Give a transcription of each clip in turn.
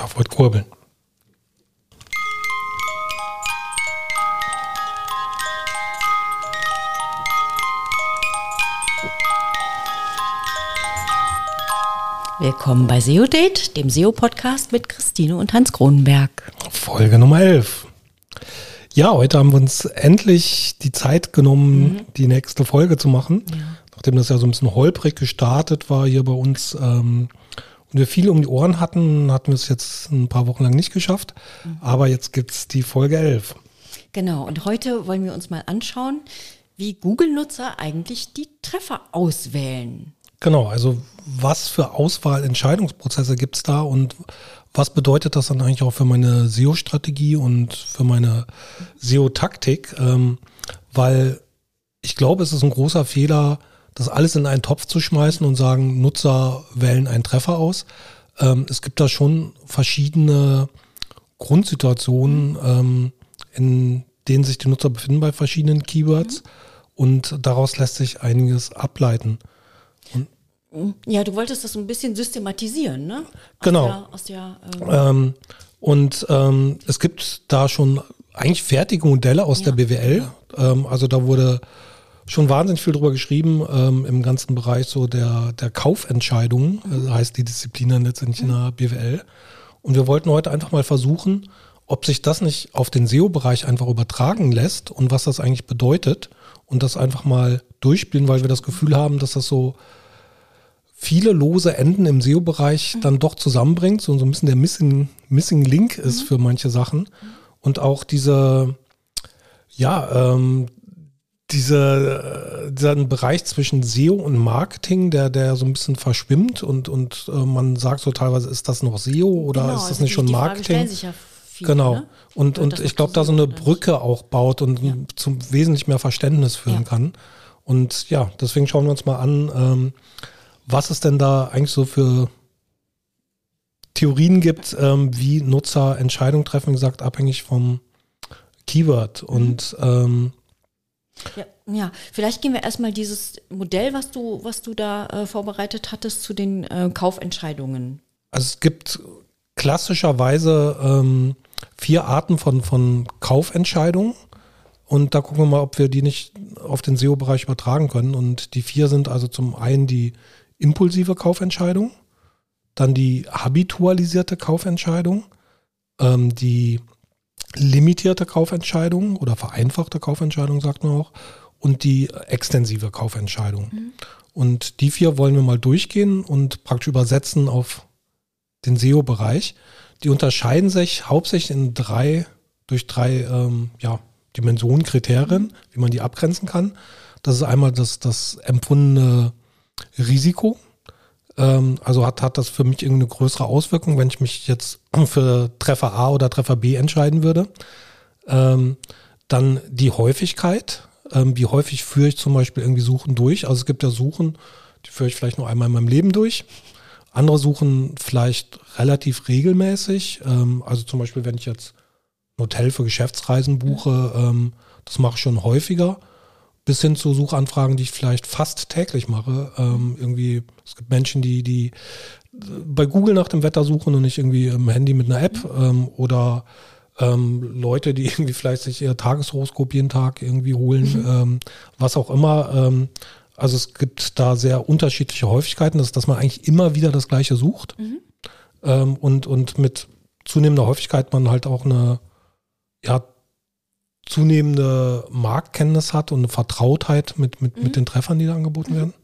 heute kurbeln. Willkommen bei SEO Date, dem SEO-Podcast mit Christine und Hans Kronenberg. Folge Nummer 11. Ja, heute haben wir uns endlich die Zeit genommen, mhm. die nächste Folge zu machen. Ja. Nachdem das ja so ein bisschen holprig gestartet war hier bei uns ähm, und wir viel um die Ohren hatten, hatten wir es jetzt ein paar Wochen lang nicht geschafft. Mhm. Aber jetzt gibt es die Folge 11. Genau, und heute wollen wir uns mal anschauen, wie Google-Nutzer eigentlich die Treffer auswählen. Genau, also was für Auswahlentscheidungsprozesse gibt es da und was bedeutet das dann eigentlich auch für meine SEO-Strategie und für meine SEO-Taktik? Ähm, weil ich glaube, es ist ein großer Fehler, das alles in einen Topf zu schmeißen und sagen, Nutzer wählen einen Treffer aus. Ähm, es gibt da schon verschiedene Grundsituationen, ähm, in denen sich die Nutzer befinden bei verschiedenen Keywords. Und daraus lässt sich einiges ableiten. Ja, du wolltest das so ein bisschen systematisieren, ne? Aus genau. Der, aus der, ähm ähm, und ähm, es gibt da schon eigentlich fertige Modelle aus ja. der BWL. Ähm, also da wurde schon wahnsinnig viel drüber geschrieben ähm, im ganzen Bereich so der, der Kaufentscheidungen, mhm. also heißt die Disziplin dann letztendlich mhm. in der BWL. Und wir wollten heute einfach mal versuchen, ob sich das nicht auf den SEO-Bereich einfach übertragen lässt und was das eigentlich bedeutet und das einfach mal durchspielen, weil wir das Gefühl haben, dass das so viele lose Enden im SEO-Bereich mhm. dann doch zusammenbringt, so, so ein bisschen der Missing, Missing Link ist mhm. für manche Sachen. Und auch diese, ja, ähm, diese, äh, dieser Bereich zwischen SEO und Marketing, der, der so ein bisschen verschwimmt und, und äh, man sagt so teilweise, ist das noch SEO oder genau, ist das also nicht schon Marketing? Ja viele, genau. Ne? Und, und ich glaube, da so eine Brücke auch baut und ja. zum wesentlich mehr Verständnis führen ja. kann. Und ja, deswegen schauen wir uns mal an, ähm, was es denn da eigentlich so für Theorien gibt, ähm, wie Nutzer Entscheidungen treffen, wie gesagt, abhängig vom Keyword. Und ähm, ja, ja, vielleicht gehen wir erstmal dieses Modell, was du, was du da äh, vorbereitet hattest, zu den äh, Kaufentscheidungen. Also es gibt klassischerweise ähm, vier Arten von, von Kaufentscheidungen. Und da gucken wir mal, ob wir die nicht auf den SEO-Bereich übertragen können. Und die vier sind also zum einen die impulsive Kaufentscheidung, dann die habitualisierte Kaufentscheidung, ähm, die limitierte Kaufentscheidung oder vereinfachte Kaufentscheidung, sagt man auch, und die extensive Kaufentscheidung. Mhm. Und die vier wollen wir mal durchgehen und praktisch übersetzen auf den SEO-Bereich. Die unterscheiden sich hauptsächlich in drei, durch drei ähm, ja, Dimensionen, Kriterien, mhm. wie man die abgrenzen kann. Das ist einmal das, das empfundene Risiko. Ähm, also hat, hat das für mich irgendeine größere Auswirkung, wenn ich mich jetzt für Treffer A oder Treffer B entscheiden würde. Ähm, dann die Häufigkeit. Ähm, wie häufig führe ich zum Beispiel irgendwie Suchen durch? Also es gibt ja Suchen, die führe ich vielleicht nur einmal in meinem Leben durch. Andere suchen vielleicht relativ regelmäßig. Ähm, also zum Beispiel, wenn ich jetzt ein Hotel für Geschäftsreisen buche, ähm, das mache ich schon häufiger bis hin zu Suchanfragen, die ich vielleicht fast täglich mache. Ähm, irgendwie, es gibt Menschen, die, die bei Google nach dem Wetter suchen und nicht irgendwie im Handy mit einer App ähm, oder ähm, Leute, die irgendwie vielleicht sich ihr Tageshoroskop jeden Tag irgendwie holen, mhm. ähm, was auch immer. Ähm, also es gibt da sehr unterschiedliche Häufigkeiten, dass, dass man eigentlich immer wieder das Gleiche sucht mhm. ähm, und, und mit zunehmender Häufigkeit man halt auch eine ja, zunehmende Marktkenntnis hat und eine Vertrautheit mit, mit, mhm. mit den Treffern, die da angeboten werden.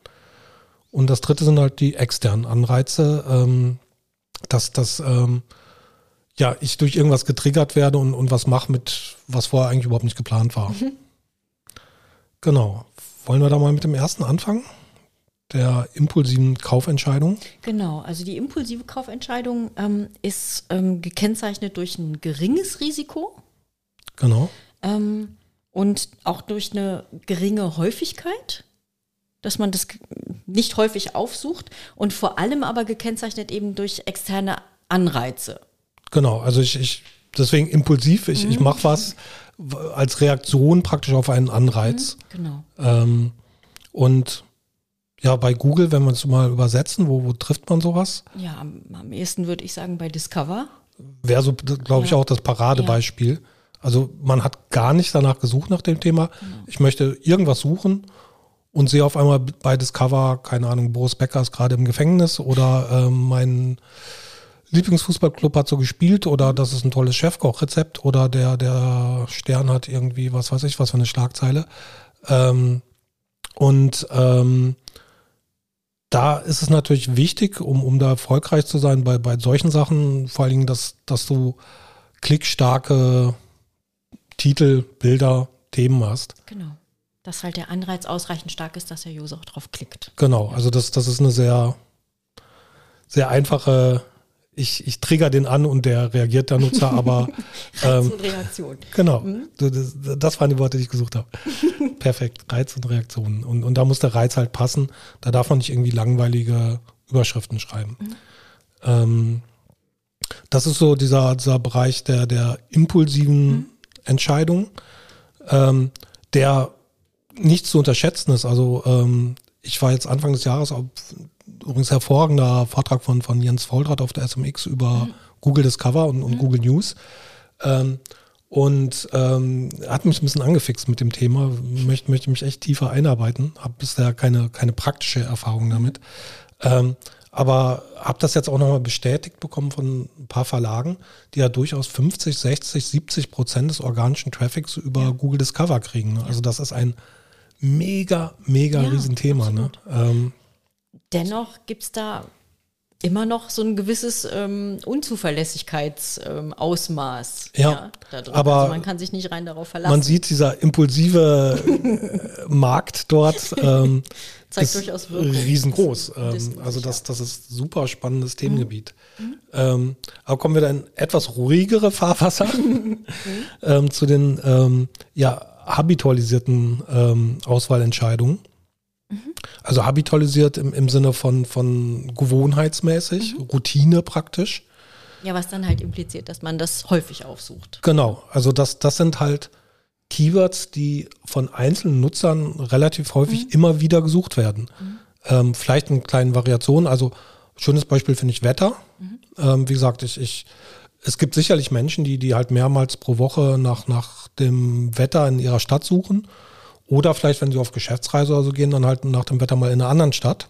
Und das dritte sind halt die externen Anreize, ähm, dass, dass ähm, ja, ich durch irgendwas getriggert werde und, und was mache mit, was vorher eigentlich überhaupt nicht geplant war. Mhm. Genau. Wollen wir da mal mit dem ersten anfangen? Der impulsiven Kaufentscheidung? Genau, also die impulsive Kaufentscheidung ähm, ist ähm, gekennzeichnet durch ein geringes Risiko. Genau. Ähm, und auch durch eine geringe Häufigkeit, dass man das nicht häufig aufsucht und vor allem aber gekennzeichnet eben durch externe Anreize. Genau, also ich, ich deswegen impulsiv, ich, mhm. ich mache was als Reaktion praktisch auf einen Anreiz. Mhm, genau. Ähm, und ja, bei Google, wenn wir es mal übersetzen, wo, wo trifft man sowas? Ja, am, am ehesten würde ich sagen bei Discover. wäre so, glaube ich, Ja. auch das Paradebeispiel. Also man hat gar nicht danach gesucht nach dem Thema. Ich möchte irgendwas suchen und sehe auf einmal bei Discover, keine Ahnung, Boris Becker ist gerade im Gefängnis oder ähm, mein Lieblingsfußballclub hat so gespielt oder das ist ein tolles Chefkochrezept oder der, der Stern hat irgendwie, was weiß ich, was für eine Schlagzeile. Ähm, und ähm, da ist es natürlich wichtig, um, um da erfolgreich zu sein bei, bei solchen Sachen, vor allen Dingen, dass, dass du klickstarke Titel, Bilder, Themen hast. Genau. Dass halt der Anreiz ausreichend stark ist, dass der User auch drauf klickt. Genau, also das, das ist eine sehr, sehr einfache, ich, ich trigger den an und der reagiert der Nutzer, aber ähm, und Reaktion. genau, so, das, das waren die Worte, die ich gesucht habe. Perfekt, Reiz und Reaktionen. Und, und da muss der Reiz halt passen. Da darf man nicht irgendwie langweilige Überschriften schreiben. Ähm, das ist so dieser, dieser Bereich der, der impulsiven Entscheidung, ähm, der nicht zu unterschätzen ist. Also ähm, ich war jetzt Anfang des Jahres auf übrigens hervorragender Vortrag von, von Jens Volldraht auf der SMX über Google Discover und, und Google News. Ähm, und ähm, hat mich ein bisschen angefixt mit dem Thema, möchte, möchte mich echt tiefer einarbeiten, habe bisher keine, keine praktische Erfahrung damit. Ähm, aber habe das jetzt auch nochmal bestätigt bekommen von ein paar Verlagen, die ja durchaus 50, 60, 70 Prozent des organischen Traffics über Google Discover kriegen. ne? Also das ist ein mega, mega Ja, Riesenthema. Ne? Ähm, Dennoch gibt es da immer noch so ein gewisses ähm, Unzuverlässigkeitsausmaß. Ähm, Ja, da drin. aber also man kann sich nicht rein darauf verlassen. man sieht, dieser impulsive äh, Markt dort ähm, Zeigt ist durchaus Wirkung. riesengroß. Ähm, also das, das ist ein super spannendes Themengebiet. Ähm, aber kommen wir dann in etwas ruhigere Fahrwasser ähm, zu den ja, ja, habitualisierten ähm, Auswahlentscheidungen. Also habitualisiert im, im Sinne von, von gewohnheitsmäßig, Routine praktisch. Ja, was dann halt impliziert, dass man das häufig aufsucht. Genau, also das, das sind halt Keywords, die von einzelnen Nutzern relativ häufig immer wieder gesucht werden. Ähm, vielleicht in kleinen Variationen. Also schönes Beispiel finde ich Wetter. Ähm, wie gesagt, ich, ich, es gibt sicherlich Menschen, die, die halt mehrmals pro Woche nach, nach dem Wetter in ihrer Stadt suchen. Oder vielleicht, wenn sie auf Geschäftsreise oder so gehen, dann halt nach dem Wetter mal in einer anderen Stadt.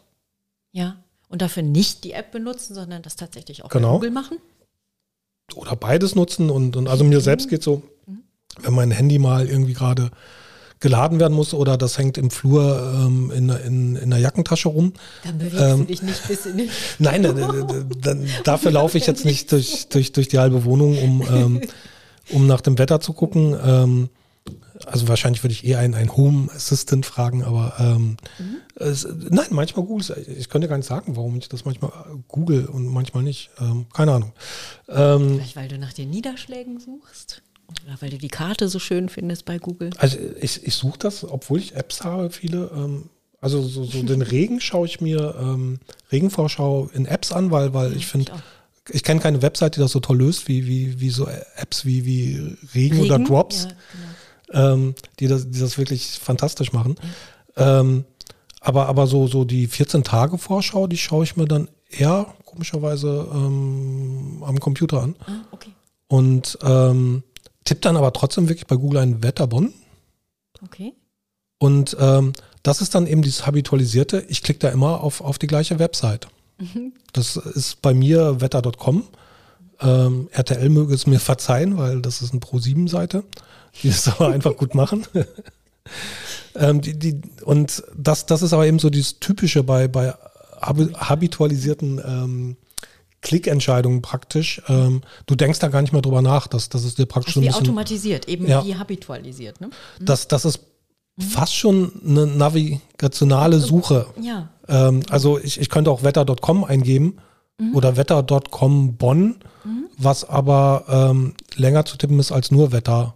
Ja. Und dafür nicht die App benutzen, sondern das tatsächlich auch Genau. Google machen. oder beides nutzen und, und also mir selbst geht so, wenn mein Handy mal irgendwie gerade geladen werden muss oder das hängt im Flur ähm, in, in, in der Jackentasche rum. Dann bewegst Ähm, du dich nicht bis in den. Nein, dann, dafür laufe ich jetzt nicht durch, durch, durch die halbe Wohnung, um, ähm, um nach dem Wetter zu gucken. Also wahrscheinlich würde ich eher einen, einen Home Assistant fragen, aber ähm, es, nein, manchmal Google. Ich könnte gar nicht sagen, warum ich das manchmal google und manchmal nicht. Ähm, keine Ahnung. Ähm, Vielleicht, weil du nach den Niederschlägen suchst. Oder weil du die Karte so schön findest bei Google. Also ich, ich suche das, obwohl ich Apps habe, viele. Ähm, also so, so den Regen schaue ich mir, ähm, Regenvorschau in Apps an, weil, weil ich finde, ich kenne keine Website, die das so toll löst, wie, wie, wie so Apps wie, wie Regen, oder Regen? Drops, Ja, genau. Ähm, die, das, die das wirklich fantastisch machen. Ähm, aber, aber so, so die 14-Tage-Vorschau, die schaue ich mir dann eher komischerweise ähm, am Computer an. Ah, okay. Und ähm, tipp dann aber trotzdem wirklich bei Google ein Wetterbon. Okay. Und ähm, das ist dann eben dieses Habitualisierte. Ich klicke da immer auf, auf die gleiche Website. Das ist bei mir wetter.com. Ähm, RTL möge es mir verzeihen, weil das ist eine Pro7-Seite, die das aber einfach gut machen. ähm, die, die, und das, das ist aber eben so dieses Typische bei, bei habi- habitualisierten ähm, Klickentscheidungen praktisch. Ähm, du denkst da gar nicht mehr drüber nach, dass, dass es dir praktisch so Also ein wie bisschen automatisiert, eben Ja. wie habitualisiert. Ne? das, das ist fast schon eine navigationale Suche. Ja. Ähm, also ich, ich könnte auch wetter.com eingeben oder wetter.com Bonn, was aber ähm, länger zu tippen ist als nur Wetter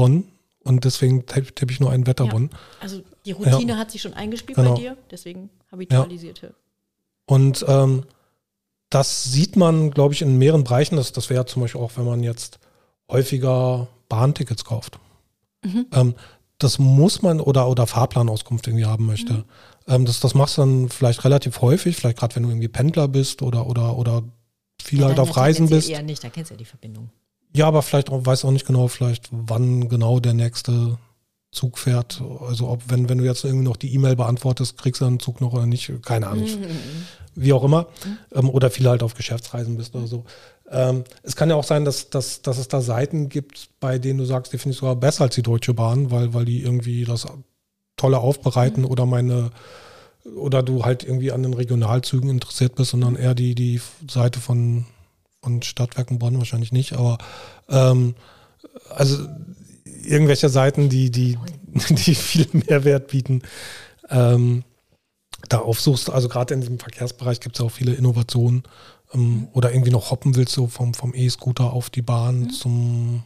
Bonn. Und deswegen tippe ich nur einen Wetter ja. Bonn. Also die Routine hat sich schon eingespielt Genau. bei dir, deswegen habitualisierte. Und ähm, das sieht man, glaube ich, in mehreren Bereichen. Das, das wäre zum Beispiel auch, wenn man jetzt häufiger Bahntickets kauft. Ähm, das muss man oder, oder Fahrplanauskunft irgendwie haben möchte. Ähm, das, das machst du dann vielleicht relativ häufig, vielleicht gerade wenn du irgendwie Pendler bist oder, oder, oder viel halt auf Reisen bist. Ja, eher nicht, da kennst du ja die Verbindung. Ja, aber vielleicht auch, weiß auch nicht genau, vielleicht wann genau der nächste Zug fährt. Also ob, wenn, wenn du jetzt irgendwie noch die E-Mail beantwortest, kriegst du einen Zug noch oder nicht, keine Ahnung. Mhm. Wie auch immer. Mhm. oder viel halt auf Geschäftsreisen bist oder so. Ähm, es kann ja auch sein, dass, dass, dass es da Seiten gibt, bei denen du sagst, die finde ich sogar besser als die Deutsche Bahn, weil, weil die irgendwie das tolle aufbereiten mhm. oder meine oder du halt irgendwie an den Regionalzügen interessiert bist, sondern eher die, die Seite von, von Stadtwerken Bonn wahrscheinlich nicht, aber ähm, also irgendwelche Seiten, die, die, die viel Mehrwert bieten, ähm, da aufsuchst. Also gerade in diesem Verkehrsbereich gibt es auch viele Innovationen. Ähm, mhm. Oder irgendwie noch hoppen willst du vom, vom E-Scooter auf die Bahn mhm. zum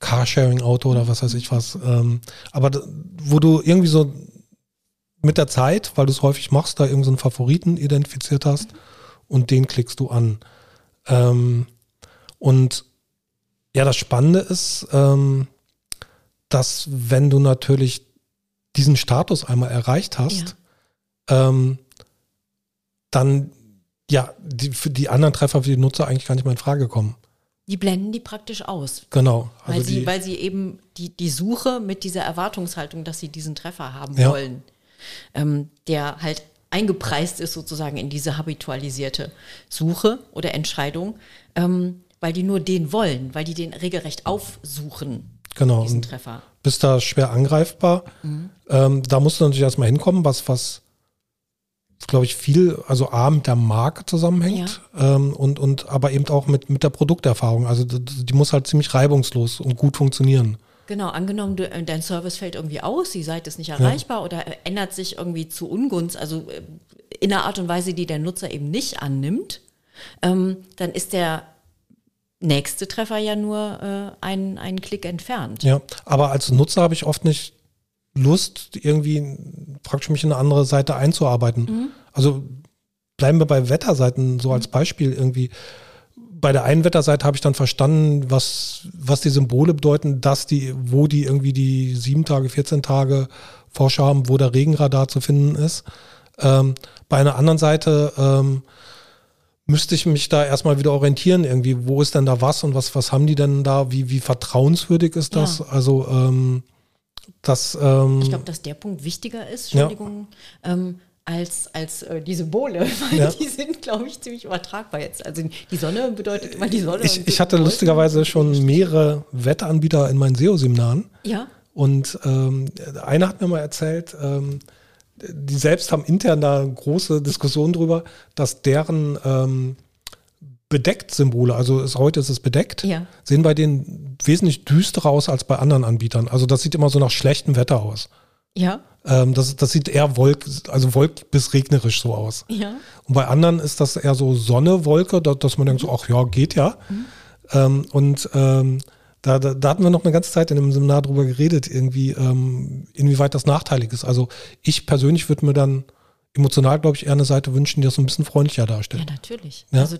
Carsharing-Auto oder was weiß ich was. Ähm, aber wo du irgendwie so mit der Zeit, weil du es häufig machst, da irgendeinen so Favoriten identifiziert hast mhm. und den klickst du an. Ähm, und ja, das Spannende ist, ähm, dass wenn du natürlich diesen Status einmal erreicht hast, ja. ähm, dann ja, die, für die anderen Treffer für die Nutzer eigentlich gar nicht mehr in Frage kommen. Die blenden die praktisch aus. Genau. Also weil, sie, die, weil sie eben die, die Suche mit dieser Erwartungshaltung, dass sie diesen Treffer haben ja. wollen, ähm, der halt eingepreist ist sozusagen in diese habitualisierte Suche oder Entscheidung, ähm, weil die nur den wollen, weil die den regelrecht aufsuchen genau. diesen Treffer. Bist da schwer angreifbar. Mhm. Ähm, da musst du natürlich erstmal hinkommen, was, was glaube ich, viel, also A, mit der Marke zusammenhängt ja. ähm, und, und aber eben auch mit, mit der Produkterfahrung. Also die, die muss halt ziemlich reibungslos und gut funktionieren. Genau, angenommen, du, dein Service fällt irgendwie aus, die Seite ist nicht erreichbar ja. oder ändert sich irgendwie zu Ungunst, also äh, in einer Art und Weise, die der Nutzer eben nicht annimmt, ähm, dann ist der nächste Treffer ja nur äh, einen, einen Klick entfernt. Ja, aber als Nutzer habe ich oft nicht Lust, irgendwie praktisch mich in eine andere Seite einzuarbeiten. Mhm. Also bleiben wir bei Wetterseiten so als mhm. Beispiel irgendwie. Bei der einen Wetterseite habe ich dann verstanden, was, was die Symbole bedeuten, dass die, wo die irgendwie die sieben Tage, 14 Tage Vorschau haben, wo der Regenradar zu finden ist. Ähm, bei einer anderen Seite ähm, müsste ich mich da erstmal wieder orientieren, irgendwie, wo ist denn da was und was, was haben die denn da, wie, wie vertrauenswürdig ist das? Ja. Also ähm, das ähm, Ich glaube, dass der Punkt wichtiger ist, Entschuldigung, ja. Als, als äh, die Symbole, weil ja. die sind, glaube ich, ziemlich übertragbar jetzt. Also die Sonne bedeutet immer die Sonne. Ich, ich hatte lustigerweise schon mehrere Wetteranbieter in meinen SEO-Seminaren. Ja. Und ähm, einer hat mir mal erzählt, ähm, die selbst haben intern da große Diskussionen drüber, dass deren ähm, Bedeckt-Symbole, also ist, heute ist es bedeckt, ja. sehen bei denen wesentlich düsterer aus als bei anderen Anbietern. Also das sieht immer so nach schlechtem Wetter aus. Ja. Ähm, das, das sieht eher wolk, also wolk bis regnerisch so aus. Ja. Und bei anderen ist das eher so Sonne, Wolke, dass, dass man denkt so, ach ja, geht ja. Mhm. Ähm, und ähm, da, da, da, hatten wir noch eine ganze Zeit in dem Seminar drüber geredet, irgendwie, ähm, inwieweit das nachteilig ist. Also ich persönlich würde mir dann emotional, glaube ich, eher eine Seite wünschen, die das so ein bisschen freundlicher darstellt. Ja, natürlich. Ja? Also,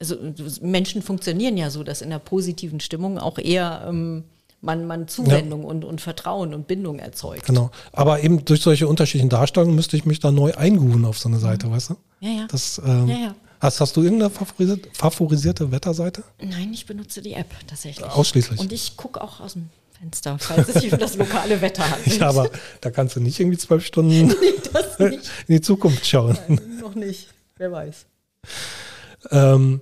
also Menschen funktionieren ja so, dass in der positiven Stimmung auch eher ähm, man, man Zuwendung ja. und, und Vertrauen und Bindung erzeugt. Genau. Aber eben durch solche unterschiedlichen Darstellungen müsste ich mich da neu eingrooven auf so eine Seite, mhm. weißt du? Ja, ja. Das, ähm, ja, ja. Hast, hast du irgendeine favorisierte, favorisierte Wetterseite? Nein, ich benutze die App tatsächlich. Ausschließlich. Und ich gucke auch aus dem Fenster, falls es sich um das lokale Wetter handelt. Ja, aber da kannst du nicht irgendwie zwölf Stunden nee, in die Zukunft schauen. Nein, noch nicht. Wer weiß. Ähm,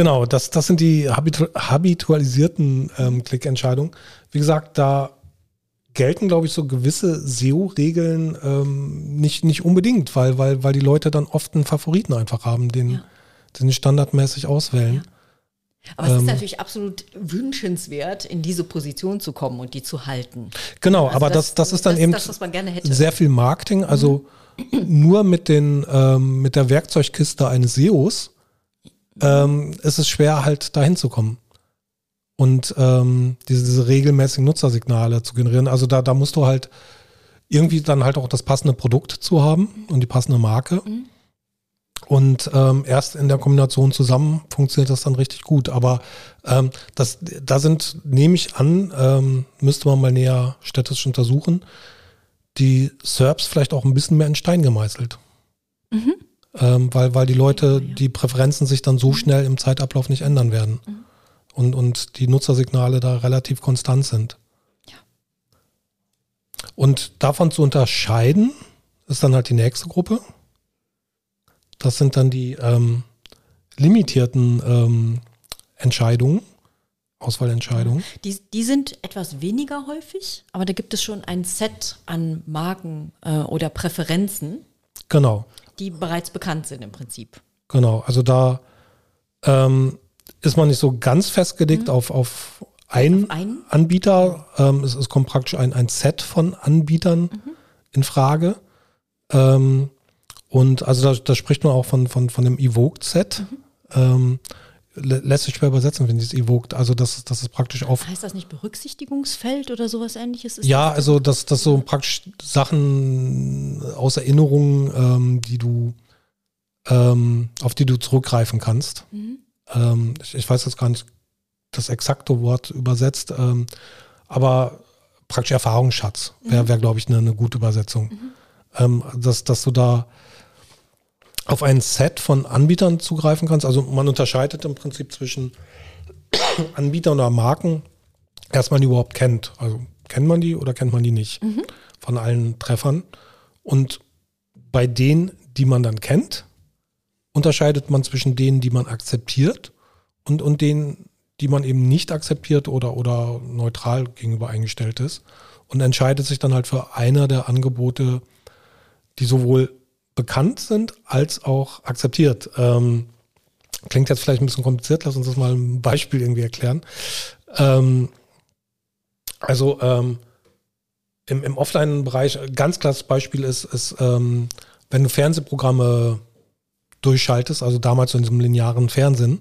genau, das, das sind die habitu habitualisierten ähm, Klickentscheidungen. Wie gesagt, da gelten, glaube ich, so gewisse SEO-Regeln ähm, nicht, nicht unbedingt, weil, weil, weil die Leute dann oft einen Favoriten einfach haben, den, ja. den sie standardmäßig auswählen. Ja. Aber es ist ähm, natürlich absolut wünschenswert, in diese Position zu kommen und die zu halten. Genau, also aber das, das, das ist dann das eben das, sehr viel Marketing. Also mhm. nur mit, den, ähm, mit der Werkzeugkiste eines SEOs ähm, ist es schwer, halt dahin zu kommen und ähm, diese, diese regelmäßigen Nutzersignale zu generieren. Also da, da musst du halt irgendwie dann halt auch das passende Produkt zu haben und die passende Marke. Mhm. Und ähm, erst in der Kombination zusammen funktioniert das dann richtig gut. Aber ähm, das, da sind, nehme ich an, ähm, müsste man mal näher städtisch untersuchen, die SERPs vielleicht auch ein bisschen mehr in Stein gemeißelt. Mhm. Ähm, weil, weil die Leute, die Präferenzen sich dann so schnell im Zeitablauf nicht ändern werden. Mhm. Und, und die Nutzersignale da relativ konstant sind. Ja. Und davon zu unterscheiden, ist dann halt die nächste Gruppe. Das sind dann die ähm, limitierten ähm, Entscheidungen, Auswahlentscheidungen. Die, die sind etwas weniger häufig, aber da gibt es schon ein Set an Marken äh, oder Präferenzen. Genau. Die bereits bekannt sind im Prinzip. Genau, also da ähm, ist man nicht so ganz festgelegt mhm. auf, auf einen, auf einen? Anbieter. Ähm, es, es, kommt praktisch ein, ein Set von Anbietern mhm. in Frage. Ähm, und also da, da, spricht man auch von, von, von dem Evoked-Set. Mhm. Lässt sich schwer übersetzen, wenn es evoked. Also das, das ist praktisch auf. Heißt das nicht Berücksichtigungsfeld oder sowas ähnliches? Ist ja, das also das, das so praktisch Sachen aus Erinnerungen, ähm, die du, ähm, auf die du zurückgreifen kannst. Mhm. Ähm, ich, ich, weiß jetzt gar nicht das exakte Wort übersetzt, ähm, aber praktisch Erfahrungsschatz wäre, mhm. wär, glaube ich, eine, eine gute Übersetzung. Mhm. Ähm, dass, dass du da auf ein Set von Anbietern zugreifen kannst. Also man unterscheidet im Prinzip zwischen Anbietern oder Marken, erst man die überhaupt kennt. Also kennt man die oder kennt man die nicht mhm. von allen Treffern. Und bei denen, die man dann kennt, unterscheidet man zwischen denen, die man akzeptiert und, und denen, die man eben nicht akzeptiert oder, oder neutral gegenüber eingestellt ist. Und entscheidet sich dann halt für einer der Angebote, die sowohl bekannt sind als auch akzeptiert. Ähm, klingt jetzt vielleicht ein bisschen kompliziert, lass uns das mal ein Beispiel irgendwie erklären. Ähm, also ähm, im, im Offline-Bereich, ganz klares Beispiel ist, ist ähm, wenn du Fernsehprogramme durchschaltest, also damals so in diesem linearen Fernsehen.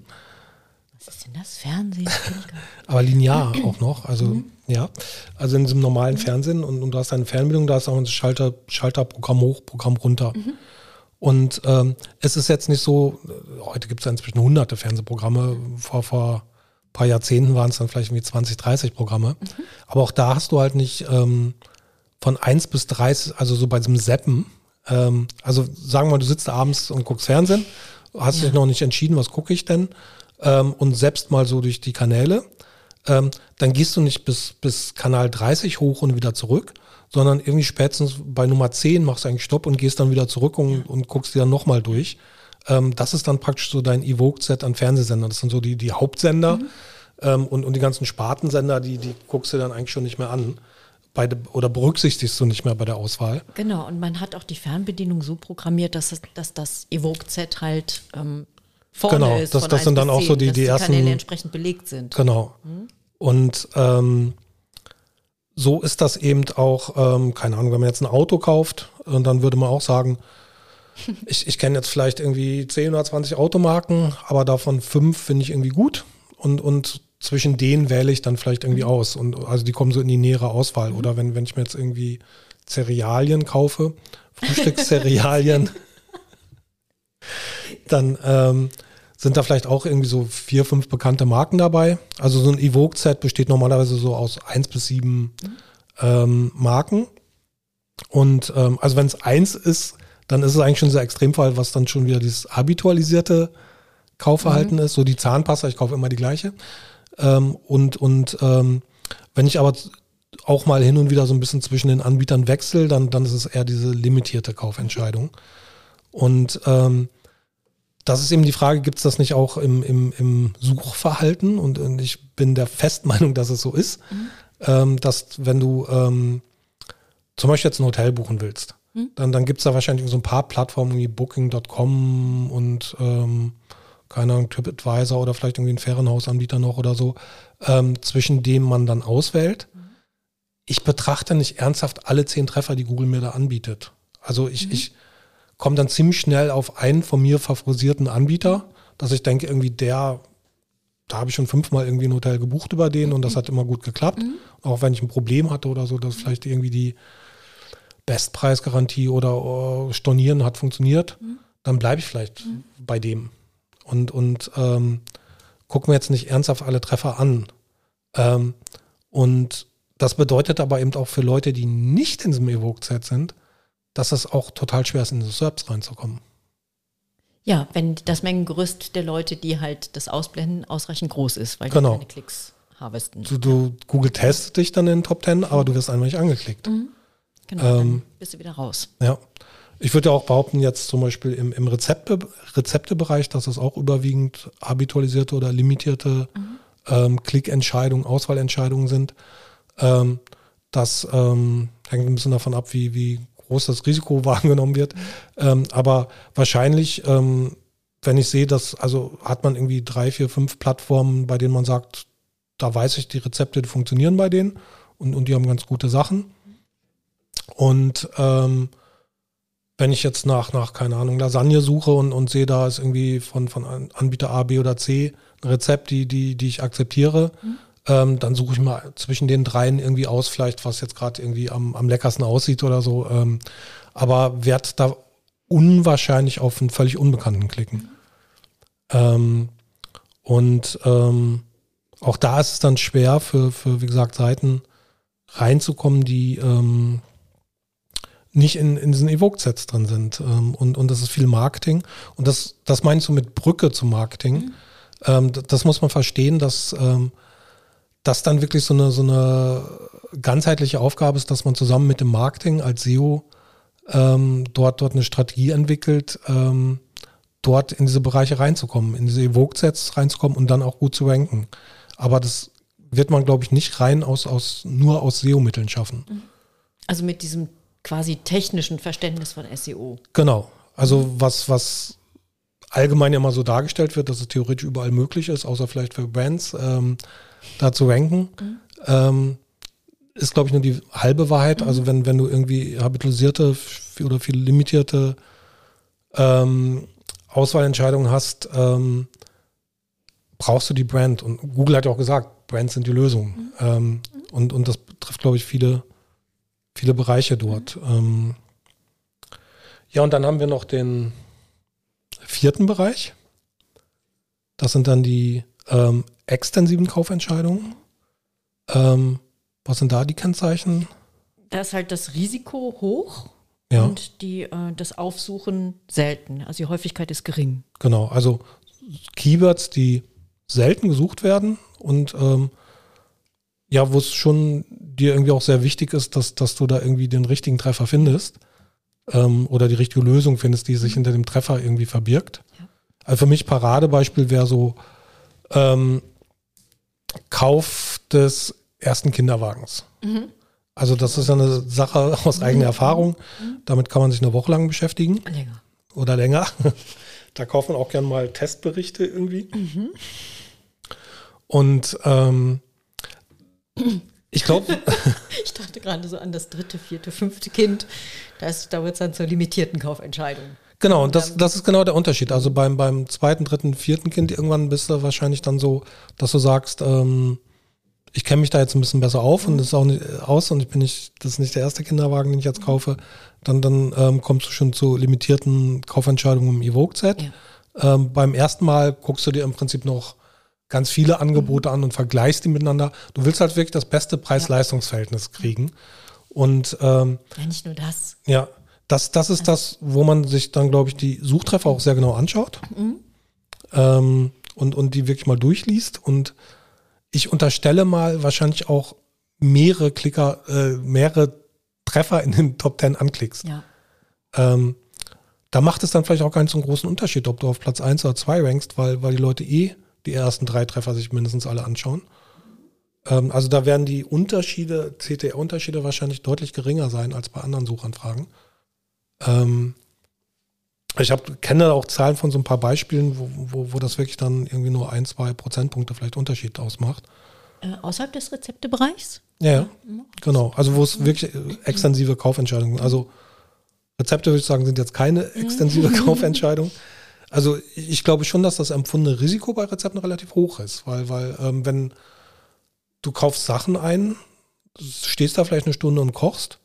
Was ist denn das Fernsehen? Aber linear auch noch, also mhm. Ja, also in diesem normalen mhm. Fernsehen und, und, du hast eine Fernbedienung, da ist auch ein Schalter, Schalterprogramm hoch, Programm runter. Mhm. Und ähm, es ist jetzt nicht so, heute gibt es ja inzwischen hunderte Fernsehprogramme, vor, vor ein paar Jahrzehnten waren es dann vielleicht irgendwie 20, 30 Programme. Mhm. Aber auch da hast du halt nicht ähm, von 1 bis 30, also so bei diesem Seppen, ähm, also sagen wir mal, du sitzt abends und guckst Fernsehen, hast ja. dich noch nicht entschieden, was gucke ich denn, ähm, und selbst mal so durch die Kanäle, ähm, dann gehst du nicht bis, bis Kanal 30 hoch und wieder zurück, sondern irgendwie spätestens bei Nummer 10 machst du eigentlich Stopp und gehst dann wieder zurück und, und guckst dir dann nochmal durch. Ähm, das ist dann praktisch so dein Evoked-Set an Fernsehsendern. Das sind so die, die Hauptsender mhm. ähm, und, und die ganzen Spartensender, die, die guckst du dann eigentlich schon nicht mehr an. Bei de, oder berücksichtigst du nicht mehr bei der Auswahl. Genau, und man hat auch die Fernbedienung so programmiert, dass, es, dass das Evoked-Set halt ähm, vorne genau, ist. Genau, das, das sind dann auch so die, die, die ersten. Kanäle entsprechend belegt sind. Genau. Mhm. Und ähm, so ist das eben auch, ähm, keine Ahnung, wenn man jetzt ein Auto kauft, und dann würde man auch sagen, ich, ich kenne jetzt vielleicht irgendwie 10 oder 20 Automarken, aber davon fünf finde ich irgendwie gut und, und zwischen denen wähle ich dann vielleicht irgendwie mhm. aus. Und also die kommen so in die nähere Auswahl. Mhm. Oder wenn, wenn ich mir jetzt irgendwie Cerealien kaufe, Frühstückscerealien, dann ähm, sind da vielleicht auch irgendwie so vier, fünf bekannte Marken dabei. Also so ein Evoke-Set besteht normalerweise so aus eins bis sieben mhm. ähm, Marken. Und ähm, also wenn es eins ist, dann ist es eigentlich schon dieser Extremfall, was dann schon wieder dieses habitualisierte Kaufverhalten mhm. ist. So die Zahnpasta, ich kaufe immer die gleiche. Ähm, und und ähm, wenn ich aber auch mal hin und wieder so ein bisschen zwischen den Anbietern wechsle, dann, dann ist es eher diese limitierte Kaufentscheidung. Und ähm, das ist eben die Frage, gibt es das nicht auch im, im, im Suchverhalten? Und, und, ich bin der Festmeinung, dass es so ist, mhm. ähm, dass wenn du ähm, zum Beispiel jetzt ein Hotel buchen willst, mhm. dann, dann gibt es da wahrscheinlich so ein paar Plattformen wie Booking.com und ähm, keine Ahnung, TripAdvisor oder vielleicht irgendwie ein Ferienhausanbieter noch oder so, ähm, zwischen dem man dann auswählt. Mhm. Ich betrachte nicht ernsthaft alle zehn Treffer, die Google mir da anbietet. Also ich, mhm. ich komme dann ziemlich schnell auf einen von mir favorisierten Anbieter, dass ich denke, irgendwie der, da habe ich schon fünfmal irgendwie ein Hotel gebucht über den und das hat immer gut geklappt. Mhm. Auch wenn ich ein Problem hatte oder so, dass vielleicht irgendwie die Bestpreisgarantie oder oh, Stornieren hat funktioniert, mhm. dann bleibe ich vielleicht mhm. bei dem. Und, und ähm, gucken wir jetzt nicht ernsthaft alle Treffer an. Ähm, und das bedeutet aber eben auch für Leute, die nicht in diesem Evoke-Set sind, dass es auch total schwer ist, in diese SERPs reinzukommen. Ja, wenn das Mengengerüst der Leute, die halt das ausblenden, ausreichend groß ist, weil Genau. die keine Klicks harvesten. Du, du Google testet dich dann in den Top 10, aber du wirst einfach nicht angeklickt. Genau, Ähm, dann bist du wieder raus. Ja. Ich würde ja auch behaupten, jetzt zum Beispiel im, im Rezepte, Rezeptebereich, dass das auch überwiegend habitualisierte oder limitierte ähm, Klickentscheidungen, Auswahlentscheidungen sind. Ähm, das ähm, hängt ein bisschen davon ab, wie, wie groß das Risiko wahrgenommen wird. Ähm, aber wahrscheinlich, ähm, wenn ich sehe, dass, also hat man irgendwie drei, vier, fünf Plattformen, bei denen man sagt, da weiß ich, die Rezepte die funktionieren bei denen und, und die haben ganz gute Sachen. Und ähm, wenn ich jetzt nach, nach, keine Ahnung, Lasagne suche und, und sehe, da ist irgendwie von, von An- Anbieter A, B oder C ein Rezept, die, die, die ich akzeptiere, ähm, dann suche ich mal zwischen den dreien irgendwie aus, vielleicht was jetzt gerade irgendwie am, am leckersten aussieht oder so. Ähm, aber werde da unwahrscheinlich auf einen völlig Unbekannten klicken. Ähm, und ähm, auch da ist es dann schwer für, für wie gesagt, Seiten reinzukommen, die ähm, nicht in, in diesen Evoke-Sets drin sind. Ähm, und, und das ist viel Marketing. Und das, das meinst du mit Brücke zum Marketing. D- das muss man verstehen, dass das dann wirklich so eine, so eine ganzheitliche Aufgabe ist, dass man zusammen mit dem Marketing als SEO ähm, dort, dort eine Strategie entwickelt, ähm, dort in diese Bereiche reinzukommen, in diese Evoke-Sets reinzukommen und dann auch gut zu ranken. Aber das wird man, glaube ich, nicht rein aus, aus nur aus SEO-Mitteln schaffen. Also mit diesem quasi technischen Verständnis von SEO. Genau. Also was, was allgemein immer so dargestellt wird, dass es theoretisch überall möglich ist, außer vielleicht für Brands, ähm, da zu ranken, ähm, ist, glaube ich, nur die halbe Wahrheit. Also wenn, wenn du irgendwie habitualisierte oder viel limitierte ähm, Auswahlentscheidungen hast, ähm, brauchst du die Brand. Und Google hat ja auch gesagt, Brands sind die Lösung. Ähm, und, und das betrifft, glaube ich, viele, viele Bereiche dort. Ähm, ja, und dann haben wir noch den vierten Bereich. Das sind dann die ähm, extensiven Kaufentscheidungen. Ähm, was sind da die Kennzeichen? Da ist halt das Risiko hoch Ja, und die, äh, das Aufsuchen selten. Also die Häufigkeit ist gering. genau. Also Keywords, die selten gesucht werden und ähm, ja, wo es schon dir irgendwie auch sehr wichtig ist, dass, dass du da irgendwie den richtigen Treffer findest ähm, oder die richtige Lösung findest, die sich hinter dem Treffer irgendwie verbirgt. Ja. Also für mich Paradebeispiel wäre so ähm, Kauf des ersten Kinderwagens. Also das ist ja eine Sache aus eigener Erfahrung. Damit kann man sich eine Woche lang beschäftigen Länger. oder länger. Da kauft man auch gern mal Testberichte irgendwie. Und ähm, ich glaube, Ich dachte gerade so an das dritte, vierte, fünfte Kind. Da, ist- da wird es dann zur limitierten Kaufentscheidung. genau, und das, das ist genau der Unterschied. Also beim, beim zweiten, dritten, vierten Kind irgendwann bist du wahrscheinlich dann so, dass du sagst, ähm, ich kenne mich da jetzt ein bisschen besser auf und das ist auch nicht äh, aus und ich bin nicht, das ist nicht der erste Kinderwagen, den ich jetzt kaufe. Dann, dann ähm, kommst du schon zu limitierten Kaufentscheidungen im Evoke-Set. Ja. Ähm, beim ersten Mal guckst du dir im Prinzip noch ganz viele Angebote an und vergleichst die miteinander. Du willst halt wirklich das beste Preis-Leistungs-Verhältnis kriegen. Und ähm, Ja, nicht nur das. ja, das, das ist das, wo man sich dann, glaube ich, die Suchtreffer auch sehr genau anschaut ähm, und, und die wirklich mal durchliest. Und ich unterstelle mal wahrscheinlich auch mehrere Klicker, äh, mehrere Treffer in den Top 10 anklickst. Ja. Ähm, da macht es dann vielleicht auch gar nicht so einen großen Unterschied, ob du auf Platz 1 oder 2 rankst, weil, weil die Leute eh die ersten drei Treffer sich mindestens alle anschauen. Ähm, also da werden die Unterschiede, CTR-Unterschiede wahrscheinlich deutlich geringer sein als bei anderen Suchanfragen. Ähm, ich hab, kenne auch Zahlen von so ein paar Beispielen, wo, wo, wo das wirklich dann irgendwie nur ein, zwei Prozentpunkte vielleicht Unterschied ausmacht. Äh, außerhalb des Rezeptebereichs? Ja, ja. Genau. Also wo es wirklich äh, extensive Kaufentscheidungen, also Rezepte würde ich sagen, sind jetzt keine extensive Kaufentscheidung. Also ich glaube schon, dass das empfundene Risiko bei Rezepten relativ hoch ist, weil, weil ähm, wenn du kaufst Sachen ein, stehst da vielleicht eine Stunde und kochst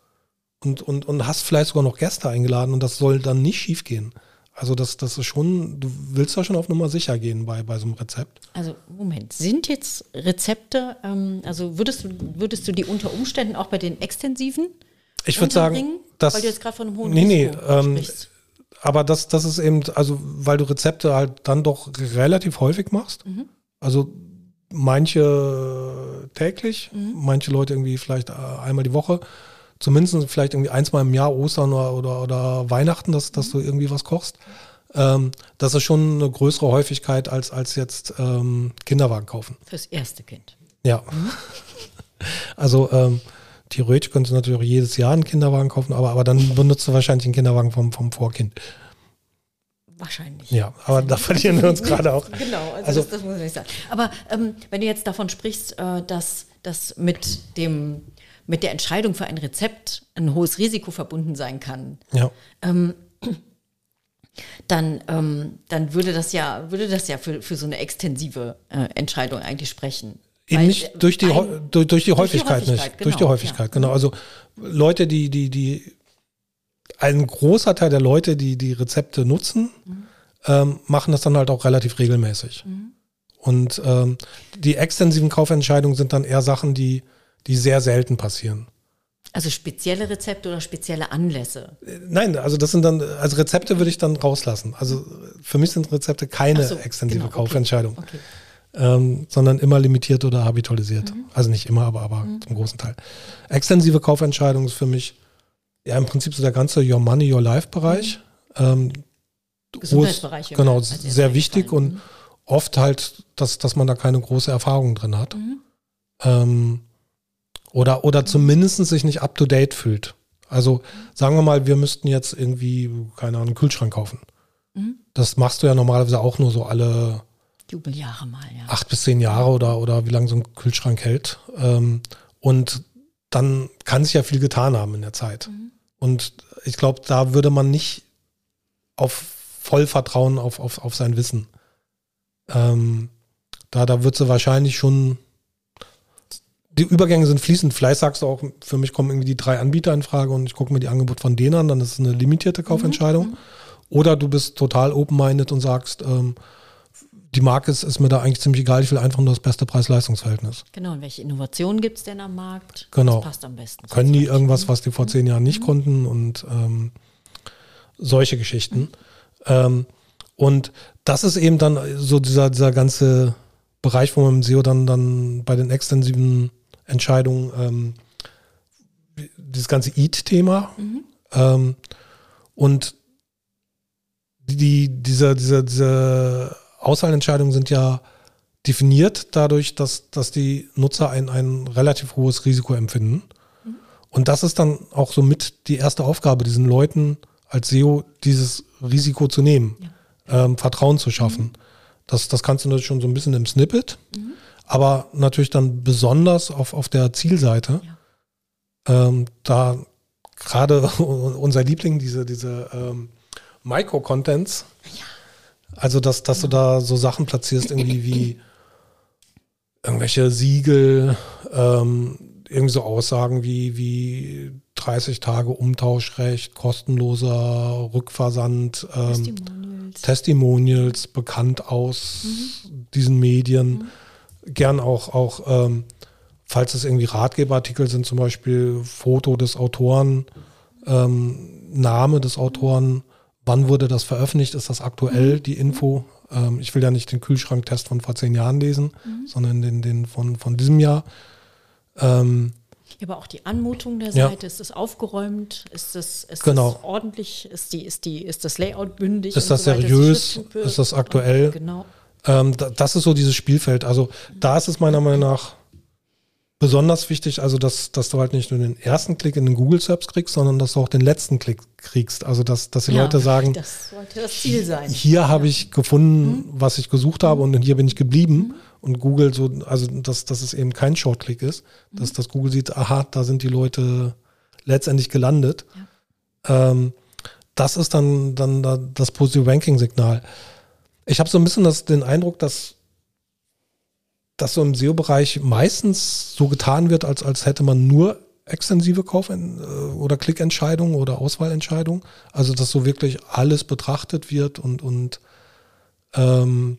und, und, und hast vielleicht sogar noch Gäste eingeladen und das soll dann nicht schief gehen. Also das, das ist schon, du willst da schon auf Nummer sicher gehen bei, bei so einem Rezept. Also Moment, sind jetzt Rezepte, ähm, also würdest du, würdest du die unter Umständen auch bei den extensiven Ich würde sagen, dass Weil du jetzt gerade von einem hohen nee, nee, Risiko ähm, sprichst. Aber das, das ist eben, also weil du Rezepte halt dann doch relativ häufig machst. Mhm. Also manche täglich, Mhm. manche Leute irgendwie vielleicht äh, einmal die Woche. Zumindest vielleicht irgendwie ein, zwei im Jahr, Ostern oder, oder, oder Weihnachten, dass, dass du irgendwie was kochst. Ähm, das ist schon eine größere Häufigkeit als, als jetzt ähm, Kinderwagen kaufen. Fürs erste Kind. Ja. Also ähm, theoretisch könntest du natürlich auch jedes Jahr einen Kinderwagen kaufen, aber, aber dann benutzt du wahrscheinlich einen Kinderwagen vom, vom Vorkind. Wahrscheinlich. Ja, aber da verlieren wir uns gerade auch. Genau, also, Also- das, das muss ich nicht sagen. Aber ähm, wenn du jetzt davon sprichst, äh, dass das mit dem mit der Entscheidung für ein Rezept ein hohes Risiko verbunden sein kann, Ja. dann, ähm, dann würde das ja, würde das ja für, für so eine extensive äh, Entscheidung eigentlich sprechen. Eben Weil, nicht durch die, ein- durch, durch die die Häufigkeit, Häufigkeit, nicht. durch die genau, Häufigkeit, ja. genau. Also Leute, die, die, die, ein großer Teil der Leute, die die Rezepte nutzen, Mhm. ähm, machen das dann halt auch relativ regelmäßig. Und ähm, die extensiven Kaufentscheidungen sind dann eher Sachen, die, die sehr selten passieren. Also spezielle Rezepte oder spezielle Anlässe. Nein, also das sind dann, also Rezepte würde ich dann rauslassen. Also für mich sind Rezepte keine so, extensive genau, okay. Kaufentscheidung, Okay. Ähm, sondern immer limitiert oder habitualisiert. Mhm. Also nicht immer, aber, aber zum großen Teil. Extensive Kaufentscheidung ist für mich ja im Prinzip so der ganze Your Money, Your Life Bereich. Ähm, Gesundheitsbereich. Groß, genau, als erstes sehr wichtig eingefallen. und oft halt, dass, dass man da keine große Erfahrung drin hat. Mhm. Ähm, oder, oder zumindest sich nicht up to date fühlt. Also sagen wir mal, wir müssten jetzt irgendwie, keine Ahnung, einen Kühlschrank kaufen. Mhm. Das machst du ja normalerweise auch nur so alle Jubeljahre mal, ja. acht bis zehn Jahre oder, oder wie lange so ein Kühlschrank hält. Ähm, und dann kann sich ja viel getan haben in der Zeit. Mhm. Und ich glaube, da würde man nicht auf voll vertrauen auf, auf, auf sein Wissen. Ähm, da, da wird sie wahrscheinlich schon. Die Übergänge sind fließend. Vielleicht sagst du auch, für mich kommen irgendwie die drei Anbieter in Frage und ich gucke mir die Angebot von denen an, dann ist es eine limitierte Kaufentscheidung. Oder du bist total open-minded und sagst, ähm, die Marke ist, ist mir da eigentlich ziemlich egal, ich will einfach nur das beste Preis-Leistungs-Verhältnis. Genau, und welche Innovationen gibt es denn am Markt? Genau. Das passt am besten. Können die irgendwas, was die vor zehn Jahren nicht konnten und ähm, solche Geschichten. Ähm, und das ist eben dann so dieser, dieser ganze Bereich, wo man im SEO dann, dann bei den extensiven Entscheidungen ähm, dieses ganze Eat-Thema ähm, und die, diese, diese, diese Auswahlentscheidungen sind ja definiert dadurch, dass, dass die Nutzer ein, ein relativ hohes Risiko empfinden. Und das ist dann auch so mit die erste Aufgabe, diesen Leuten als SEO dieses Risiko zu nehmen, ähm, Vertrauen zu schaffen. Das, das kannst du natürlich schon so ein bisschen im Snippet, aber natürlich dann besonders auf, auf der Zielseite. Ähm, da gerade unser Liebling, diese, diese ähm, Micro-Contents, also dass, dass du da so Sachen platzierst, irgendwie wie irgendwelche Siegel, ähm, irgendwie so Aussagen wie, wie 30 Tage Umtauschrecht, kostenloser Rückversand, ähm, Testimonials. Testimonials bekannt aus diesen Medien. Gern auch, auch ähm, falls es irgendwie Ratgeberartikel sind, zum Beispiel Foto des Autoren, ähm, Name des Autoren, wann wurde das veröffentlicht, ist das aktuell, die Info. Ähm, ich will ja nicht den Kühlschranktest von vor zehn Jahren lesen, sondern den, den von, von diesem Jahr. Ähm, Ja, aber auch die Anmutung der Ja. Seite, ist das aufgeräumt? Ist das, ist Genau. ordentlich? Ist, die, ist, die, ist das Layout bündig? Ist das so seriös? Ist das aktuell? Genau. Ähm, da, das ist so dieses Spielfeld. Also da ist es meiner Meinung nach besonders wichtig, also dass, dass du halt nicht nur den ersten Klick in den Google Search kriegst, sondern dass du auch den letzten Klick kriegst. Also dass, dass die Ja, Leute sagen, Das sollte das Ziel sein. hier habe ich gefunden, Mhm. was ich gesucht habe und hier bin ich geblieben. Und Google so, also dass, dass es eben kein Shortclick ist, Mhm. dass das Google sieht, aha, da sind die Leute letztendlich gelandet. Ähm, das ist dann, dann da- das positive Ranking-Signal. Ich habe so ein bisschen das, den Eindruck, dass, dass so im SEO-Bereich meistens so getan wird, als, als hätte man nur extensive Kauf- äh, oder Klickentscheidungen oder Auswahlentscheidungen. Also dass so wirklich alles betrachtet wird und, und ähm,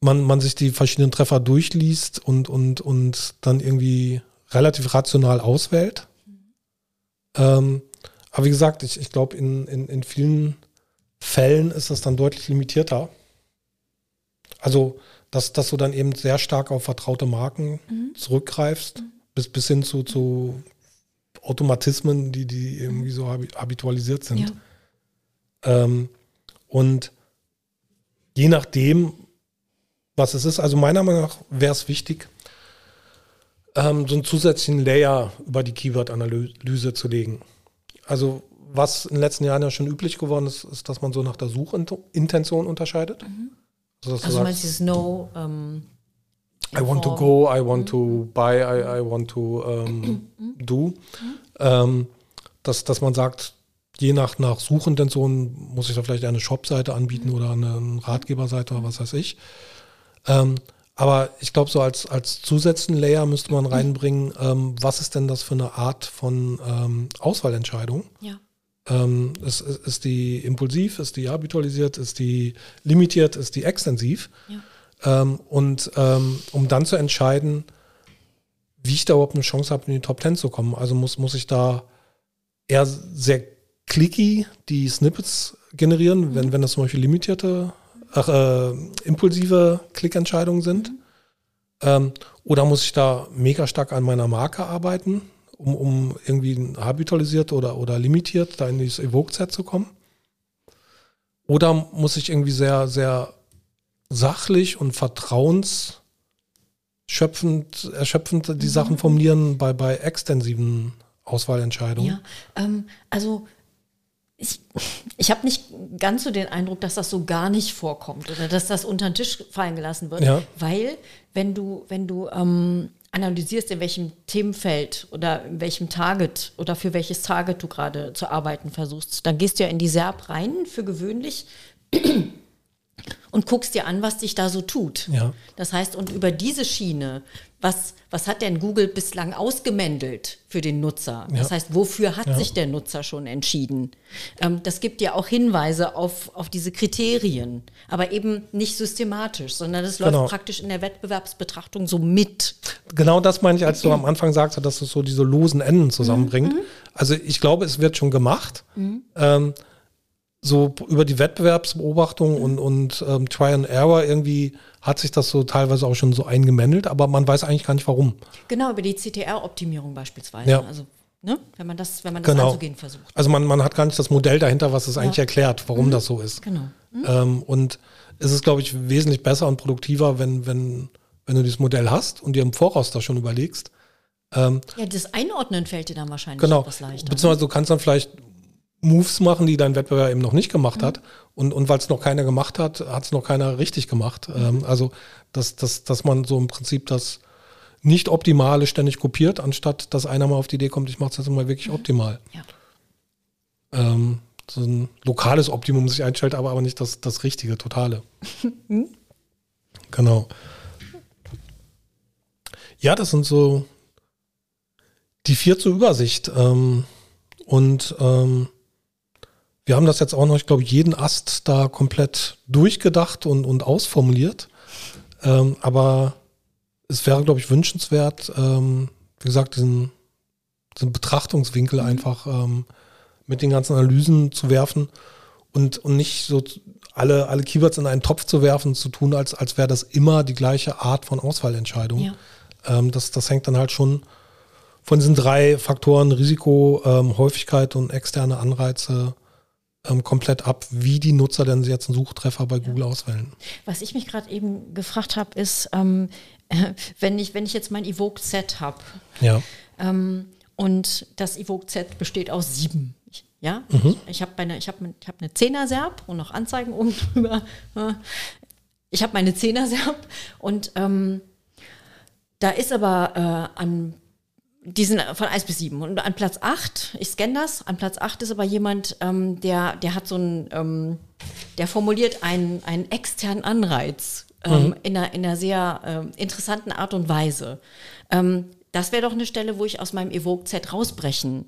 man, man sich die verschiedenen Treffer durchliest und, und, und dann irgendwie relativ rational auswählt. Ähm, aber wie gesagt, ich, ich glaube, in, in, in vielen Fällen ist das dann deutlich limitierter. Also, dass, dass du dann eben sehr stark auf vertraute Marken mhm. zurückgreifst, mhm. bis, bis hin zu, zu Automatismen, die, die irgendwie so habitualisiert sind. Ja. Ähm, und je nachdem, was es ist, also meiner Meinung nach wäre es wichtig, ähm, so einen zusätzlichen Layer über die Keyword-Analyse zu legen. Also was in den letzten Jahren ja schon üblich geworden ist, ist, dass man so nach der Suchintention unterscheidet. Mhm. Also, also du meinst dieses No. Um, ähm, I want to go, I want mhm. to buy, I, I want to um, ähm, do. Mhm. Ähm, dass, dass man sagt, je nach, nach Suchintention muss ich da vielleicht eine Shop-Seite anbieten mhm. oder eine Ratgeberseite oder was weiß ich. Ähm, aber ich glaube, so als, als zusätzlichen Layer müsste man reinbringen, ähm, was ist denn das für eine Art von ähm, Auswahlentscheidung? Ja. Ähm, ist, ist, ist, die impulsiv, ist die habitualisiert, ist die limitiert, ist die extensiv? Ja. Ähm, und ähm, um dann zu entscheiden, wie ich da überhaupt eine Chance habe, in die Top 10 zu kommen. Also muss, muss ich da eher sehr clicky die Snippets generieren, mhm. wenn, wenn das zum Beispiel limitierte ach, äh, impulsive Klickentscheidungen sind? Mhm. Ähm, oder muss ich da mega stark an meiner Marke arbeiten, um, um irgendwie habitualisiert oder, oder limitiert da in dieses Evoke-Set zu kommen? Oder muss ich irgendwie sehr, sehr sachlich und vertrauensschöpfend, erschöpfend die mhm. Sachen formulieren bei, bei extensiven Auswahlentscheidungen? Ja, ähm, also ich, ich habe nicht ganz so den Eindruck, dass das so gar nicht vorkommt oder dass das unter den Tisch fallen gelassen wird, ja. weil wenn du, wenn du ähm, analysierst, in welchem Themenfeld oder in welchem Target oder für welches Target du gerade zu arbeiten versuchst, dann gehst du ja in die SERP rein für gewöhnlich und guckst dir an, was dich da so tut. Ja. Das heißt, und über diese Schiene, was, was hat denn Google bislang ausgemändelt für den Nutzer? Ja. Das heißt, wofür hat ja. sich der Nutzer schon entschieden? Ähm, das gibt ja auch Hinweise auf, auf diese Kriterien, aber eben nicht systematisch, sondern das läuft genau. praktisch in der Wettbewerbsbetrachtung so mit. Genau das meine ich, als du am Anfang sagst, dass es so diese losen Enden zusammenbringt. Mhm. Also ich glaube, es wird schon gemacht. Mhm. Ähm, so über die Wettbewerbsbeobachtung und, und ähm, Try and Error irgendwie hat sich das so teilweise auch schon so eingemendelt, aber man weiß eigentlich gar nicht warum. Genau, über die CTR-Optimierung beispielsweise. Ja. Also, ne, wenn man das, wenn man das genau. anzugehen versucht. Also man, man hat gar nicht das Modell dahinter, was es ja. eigentlich erklärt, warum mhm. das so ist. Genau. Mhm. Ähm, und es ist, glaube ich, wesentlich besser und produktiver, wenn, wenn, wenn du dieses Modell hast und dir im Voraus da schon überlegst. Ähm, ja, das Einordnen fällt dir dann wahrscheinlich genau. etwas leichter. Ne? Beziehungsweise du kannst dann vielleicht Moves machen, die dein Wettbewerber eben noch nicht gemacht mhm. hat. Und, und weil es noch keiner gemacht hat, hat es noch keiner richtig gemacht. Mhm. Ähm, also, dass, dass, dass man so im Prinzip das nicht Optimale ständig kopiert, anstatt dass einer mal auf die Idee kommt, ich mache es jetzt mal wirklich mhm. optimal. Ja. Ähm, so ein lokales Optimum sich einstellt, aber, aber nicht das, das richtige, totale. Mhm. genau. Ja, das sind so die vier zur Übersicht. Ähm, und ähm, wir haben das jetzt auch noch, ich glaube, jeden Ast da komplett durchgedacht und, und ausformuliert. Ähm, aber es wäre, glaube ich, wünschenswert, ähm, wie gesagt, diesen, diesen Betrachtungswinkel mhm. einfach ähm, mit den ganzen Analysen zu werfen und, und nicht so alle, alle Keywords in einen Topf zu werfen, zu tun, als, als wäre das immer die gleiche Art von Auswahlentscheidung. Ja. Ähm, das, das hängt dann halt schon von diesen drei Faktoren Risiko, ähm, Häufigkeit und externe Anreize ähm, komplett ab, wie die Nutzer denn jetzt einen Suchtreffer bei Google auswählen. Was ich mich gerade eben gefragt habe, ist, ähm, wenn, ich, wenn ich jetzt mein Evoke-Set habe ja. ähm, und das Evoke-Set besteht aus sieben. Ja, mhm. ich, ich habe eine, ich hab, ich hab eine Zehner-Serb und noch Anzeigen oben drüber. Ich habe meine Zehner-Serb und ähm, da ist aber äh, an die sind von 1 bis 7. Und an Platz 8, ich scanne das, an Platz 8 ist aber jemand, ähm, der, der hat so einen, ähm, der formuliert einen, einen externen Anreiz ähm, mhm. in, einer, in einer sehr ähm, interessanten Art und Weise. Ähm, das wäre doch eine Stelle, wo ich aus meinem Evoke-Set rausbrechen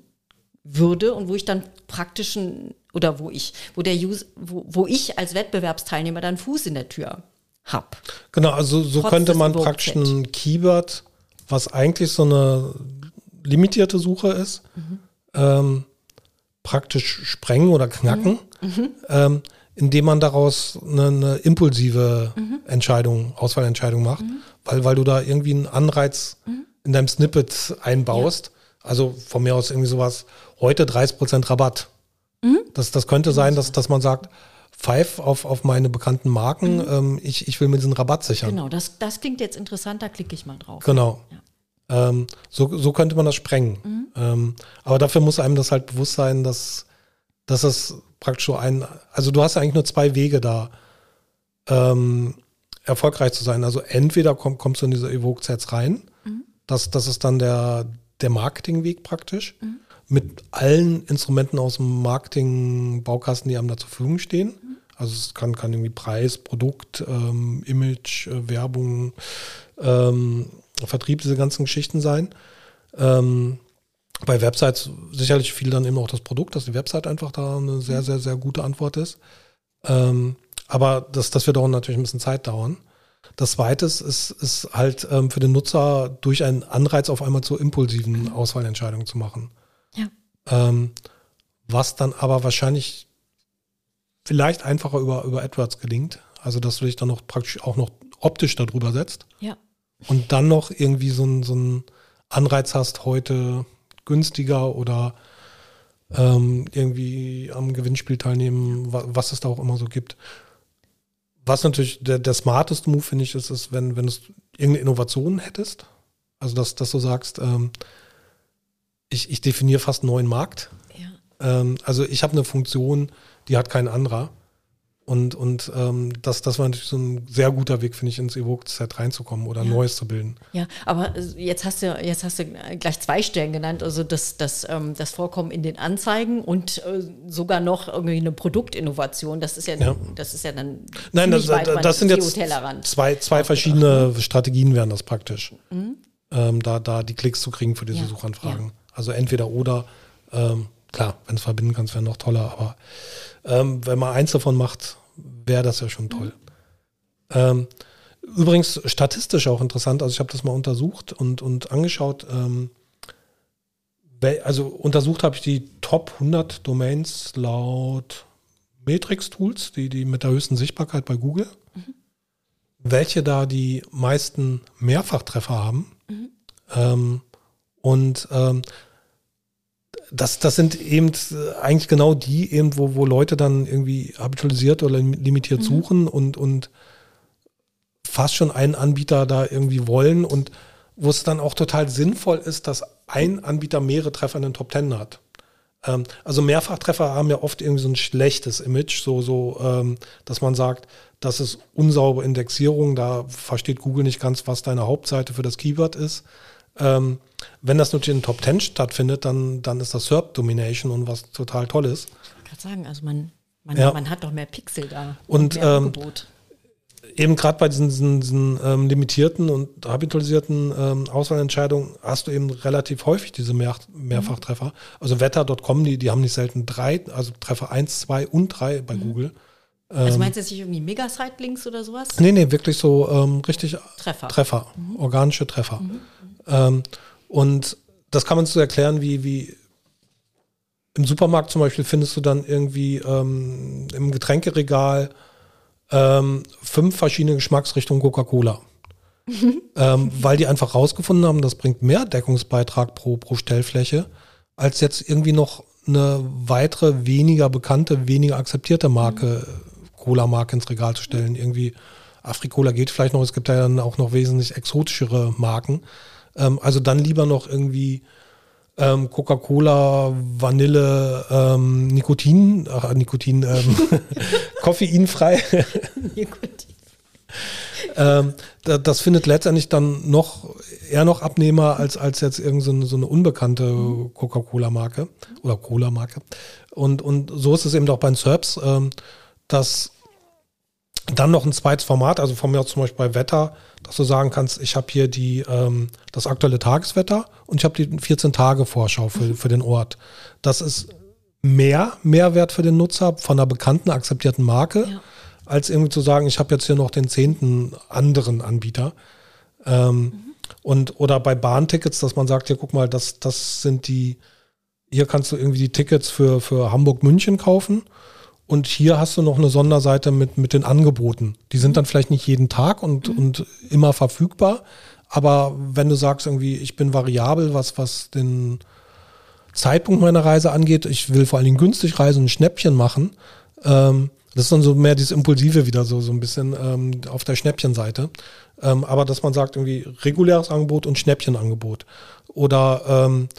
würde und wo ich dann praktischen oder wo ich, wo der Use, wo, wo ich als Wettbewerbsteilnehmer dann Fuß in der Tür habe. Genau, also so könnte man praktisch ein Keyword, was eigentlich so eine limitierte Suche ist, mhm. ähm, praktisch sprengen oder knacken, ähm, indem man daraus eine, eine impulsive Entscheidung, Auswahlentscheidung macht, weil, weil du da irgendwie einen Anreiz in deinem Snippet einbaust. Also von mir aus irgendwie sowas, heute 30% Rabatt. Das, das könnte sein, dass, dass man sagt, pfeif auf, auf meine bekannten Marken, ähm, ich, ich will mir diesen Rabatt sichern. Genau, das, das klingt jetzt interessant, da klicke ich mal drauf. Genau. Ja. Ähm, so, so könnte man das sprengen. Ähm, aber dafür muss einem das halt bewusst sein, dass, dass es praktisch so ein, also du hast eigentlich nur zwei Wege da, ähm, erfolgreich zu sein. Also entweder komm, kommst du in diese Evoke-Sets rein, das, das ist dann der, der Marketingweg praktisch, mit allen Instrumenten aus dem Marketing-Baukasten, die einem da zur Verfügung stehen. Also es kann, kann irgendwie Preis, Produkt, ähm, Image, äh, Werbung, ähm, Vertrieb, diese ganzen Geschichten sein. Ähm, bei Websites sicherlich viel dann eben auch das Produkt, dass die Website einfach da eine sehr, sehr, sehr gute Antwort ist. Ähm, aber das, das wird auch natürlich ein bisschen Zeit dauern. Das zweite ist, ist, halt ähm, für den Nutzer durch einen Anreiz auf einmal zu impulsiven Auswahlentscheidungen zu machen. Ja. Ähm, was dann aber wahrscheinlich vielleicht einfacher über, über AdWords gelingt. Also, dass du dich dann noch praktisch auch noch optisch darüber setzt Ja. Und dann noch irgendwie so einen so einen Anreiz hast, heute günstiger oder ähm, irgendwie am Gewinnspiel teilnehmen, wa was es da auch immer so gibt. Was natürlich der, der smarteste Move, finde ich, ist, ist, wenn, wenn du irgendeine Innovation hättest. Also, dass, dass du sagst, ähm, ich, ich definiere fast einen neuen Markt. Ja. Ähm, also ich habe eine Funktion, die hat kein anderer. Und, und ähm, das, das war natürlich so ein sehr guter Weg, finde ich, ins Evoke-Set reinzukommen oder Ja. Neues zu bilden. Ja, aber jetzt hast du jetzt hast du gleich zwei Stellen genannt, also das, das, ähm, das Vorkommen in den Anzeigen und äh, sogar noch irgendwie eine Produktinnovation. Das ist ja, Ja. das ist ja dann Nein, das, weit das, das sind jetzt zwei, zwei verschiedene Strategien wären das praktisch. Ähm, da, da die Klicks zu kriegen für diese Ja, Suchanfragen. Also entweder oder, ähm, klar, wenn es verbinden kannst, wäre noch toller, aber ähm, wenn man eins davon macht, wäre das ja schon toll. Ähm, übrigens statistisch auch interessant, also ich habe das mal untersucht und, und angeschaut, ähm, also untersucht habe ich die Top 100 Domains laut Matrix-Tools, die, die mit der höchsten Sichtbarkeit bei Google, welche da die meisten Mehrfachtreffer haben. Ähm, und ähm, das, das sind eben eigentlich genau die, eben, wo, wo Leute dann irgendwie habitualisiert oder lim- limitiert suchen und, und fast schon einen Anbieter da irgendwie wollen und wo es dann auch total sinnvoll ist, dass ein Anbieter mehrere Treffer in den Top Ten hat. Ähm, also Mehrfachtreffer haben ja oft irgendwie so ein schlechtes Image, so, so ähm, dass man sagt, das ist unsaubere Indexierung, da versteht Google nicht ganz, was deine Hauptseite für das Keyword ist. Ähm, wenn das natürlich in den Top Ten stattfindet, dann, dann ist das SERP Domination und was total toll ist. Ich wollte gerade sagen, also man, man, Ja. man hat doch mehr Pixel da Und, mehr ähm, Angebot. eben gerade bei diesen, diesen, diesen ähm, limitierten und habitualisierten ähm, Auswahlentscheidungen hast du eben relativ häufig diese Mehr Mehrfachtreffer. Also wetter.com, die, die haben nicht selten drei, also Treffer 1, 2 und 3 bei Google. also meinst du jetzt nicht irgendwie Megasite-Links oder sowas? Nee, nee, wirklich so ähm, richtig Treffer. Treffer, organische Treffer. Ähm, und das kann man so erklären, wie, wie im Supermarkt zum Beispiel findest du dann irgendwie ähm, im Getränkeregal ähm, fünf verschiedene Geschmacksrichtungen Coca-Cola. ähm, weil die einfach rausgefunden haben, das bringt mehr Deckungsbeitrag pro, pro Stellfläche, als jetzt irgendwie noch eine weitere, weniger bekannte, weniger akzeptierte Marke, Cola-Marke ins Regal zu stellen. Irgendwie Afrikola geht vielleicht noch, es gibt ja dann auch noch wesentlich exotischere Marken. Ähm, also dann lieber noch irgendwie ähm, Coca-Cola, Vanille, ähm, Nikotin, ach, Nikotin, ähm, koffeinfrei. Gut. ähm, da, das findet letztendlich dann noch eher noch Abnehmer als, als jetzt irgendeine so eine, so eine unbekannte Coca-Cola-Marke oder Cola-Marke. Und, und so ist es eben auch bei den Serbs, ähm, dass dann noch ein zweites Format, also von mir aus zum Beispiel bei Wetter, dass du sagen kannst, ich habe hier die, ähm, das aktuelle Tageswetter und ich habe die 14-Tage-Vorschau für, für den Ort. Das ist mehr Mehrwert für den Nutzer von einer bekannten, akzeptierten Marke, Ja. als irgendwie zu sagen, ich habe jetzt hier noch den zehnten anderen Anbieter. Ähm, Und oder bei Bahntickets, dass man sagt, ja, guck mal, das, das sind die hier kannst du irgendwie die Tickets für, für Hamburg-München kaufen. Und hier hast du noch eine Sonderseite mit, mit den Angeboten. Die sind dann vielleicht nicht jeden Tag und, mhm. und immer verfügbar. Aber wenn du sagst irgendwie, ich bin variabel, was, was den Zeitpunkt meiner Reise angeht, ich will vor allen Dingen günstig reisen und ein Schnäppchen machen, ähm, das ist dann so mehr dieses Impulsive wieder so, so ein bisschen ähm, auf der Schnäppchenseite. Ähm, aber dass man sagt, irgendwie reguläres Angebot und Schnäppchenangebot. Oder ähm,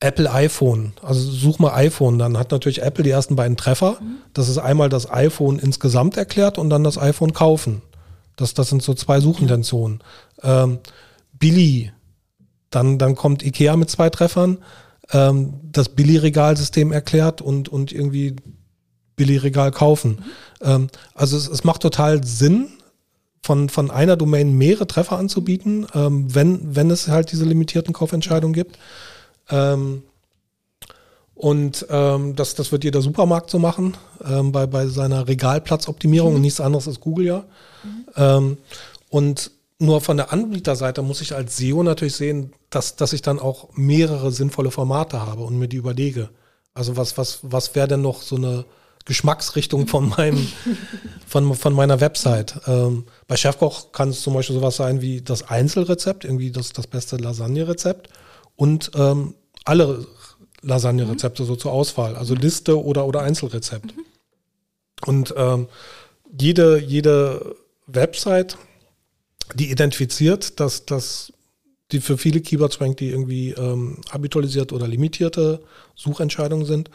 Apple iPhone. Also such mal iPhone, dann hat natürlich Apple die ersten beiden Treffer. Mhm. Das ist einmal das iPhone insgesamt erklärt und dann das iPhone kaufen. Das, das sind so zwei Suchintentionen. Ähm, Billy, dann, dann kommt Ikea mit zwei Treffern. Ähm, das Billy-Regalsystem erklärt und, und irgendwie Billy-Regal kaufen. Mhm. Ähm, also es, es macht total Sinn, von, von einer Domain mehrere Treffer anzubieten, ähm, wenn, wenn es halt diese limitierten Kaufentscheidungen gibt. Ähm, und ähm, das, das wird jeder Supermarkt so machen, ähm, bei, bei seiner Regalplatzoptimierung mhm. und nichts anderes ist Google ja. Mhm. Ähm, und nur von der Anbieterseite muss ich als SEO natürlich sehen, dass, dass ich dann auch mehrere sinnvolle Formate habe und mir die überlege. Also was, was, was wäre denn noch so eine Geschmacksrichtung von meinem, von, von meiner Website? Ähm, bei Chefkoch kann es zum Beispiel sowas sein wie das Einzelrezept, irgendwie das, das beste Lasagne-Rezept und ähm, alle Lasagne-Rezepte mhm. so zur Auswahl, also Liste oder, oder Einzelrezept. Mhm. Und ähm, jede, jede Website, die identifiziert, dass, dass die für viele Keywords rankt, die irgendwie ähm, habitualisiert oder limitierte Suchentscheidungen sind,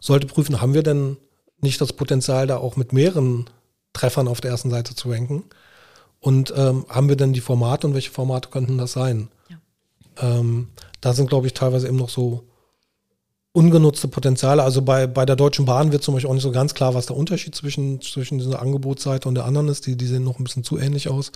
sollte prüfen, haben wir denn nicht das Potenzial, da auch mit mehreren Treffern auf der ersten Seite zu ranken? Und ähm, haben wir denn die Formate und welche Formate könnten das sein? Ja. Ähm, da sind, glaube ich, teilweise eben noch so ungenutzte Potenziale. Also bei, bei der Deutschen Bahn wird zum Beispiel auch nicht so ganz klar, was der Unterschied zwischen, zwischen dieser Angebotsseite und der anderen ist. Die, die sehen noch ein bisschen zu ähnlich aus.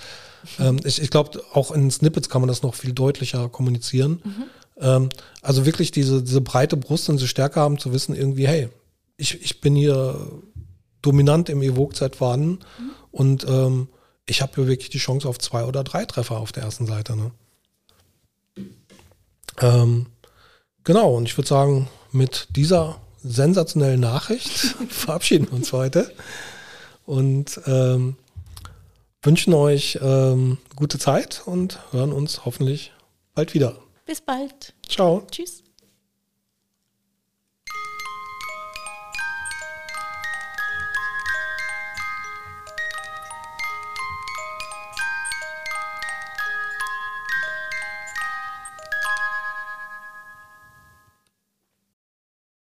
Mhm. Ähm, ich ich glaube, auch in Snippets kann man das noch viel deutlicher kommunizieren. Mhm. Ähm, also wirklich diese, diese breite Brust und diese Stärke haben zu wissen, irgendwie, hey, ich, ich bin hier dominant im Evoke-Zeit vorhanden mhm. und ähm, ich habe hier wirklich die Chance auf zwei oder drei Treffer auf der ersten Seite. Ne? Ähm, genau, und ich würde sagen, mit dieser sensationellen Nachricht verabschieden wir uns heute und ähm, wünschen euch ähm, gute Zeit und hören uns hoffentlich bald wieder. Bis bald. Ciao. Tschüss.